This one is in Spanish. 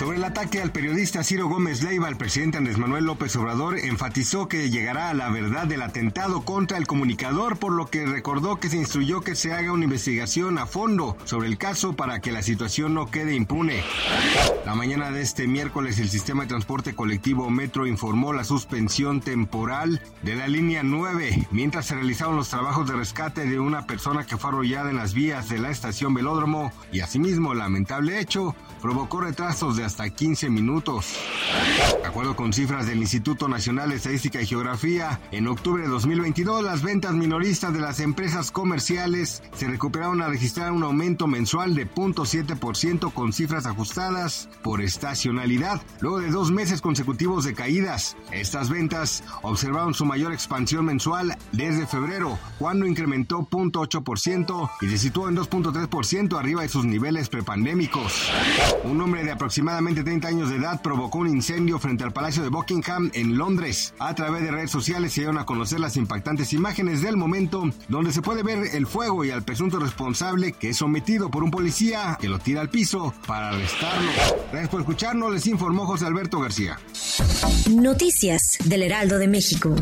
Sobre el ataque al periodista Ciro Gómez Leiva, el presidente Andrés Manuel López Obrador enfatizó que llegará a la verdad del atentado contra el comunicador, por lo que recordó que se instruyó que se haga una investigación a fondo sobre el caso para que la situación no quede impune. La mañana de este miércoles el sistema de transporte colectivo Metro informó la suspensión temporal de la línea 9 mientras se realizaron los trabajos de rescate de una persona que fue arrollada en las vías de la estación Velódromo y asimismo lamentable hecho provocó retrasos de hasta 15 minutos. De acuerdo con cifras del Instituto Nacional de Estadística y Geografía, en octubre de 2022 las ventas minoristas de las empresas comerciales se recuperaron a registrar un aumento mensual de 0.7% con cifras ajustadas por estacionalidad, luego de dos meses consecutivos de caídas. Estas ventas observaron su mayor expansión mensual desde febrero, cuando incrementó 0.8% y se situó en 2.3% arriba de sus niveles prepandémicos. Un hombre de aproximadamente 30 años de edad provocó un incendio frente al Palacio de Buckingham en Londres. A través de redes sociales se dieron a conocer las impactantes imágenes del momento donde se puede ver el fuego y al presunto responsable que es sometido por un policía que lo tira al piso para arrestarlo. Gracias por escucharnos, les informó José Alberto García. Noticias del Heraldo de México.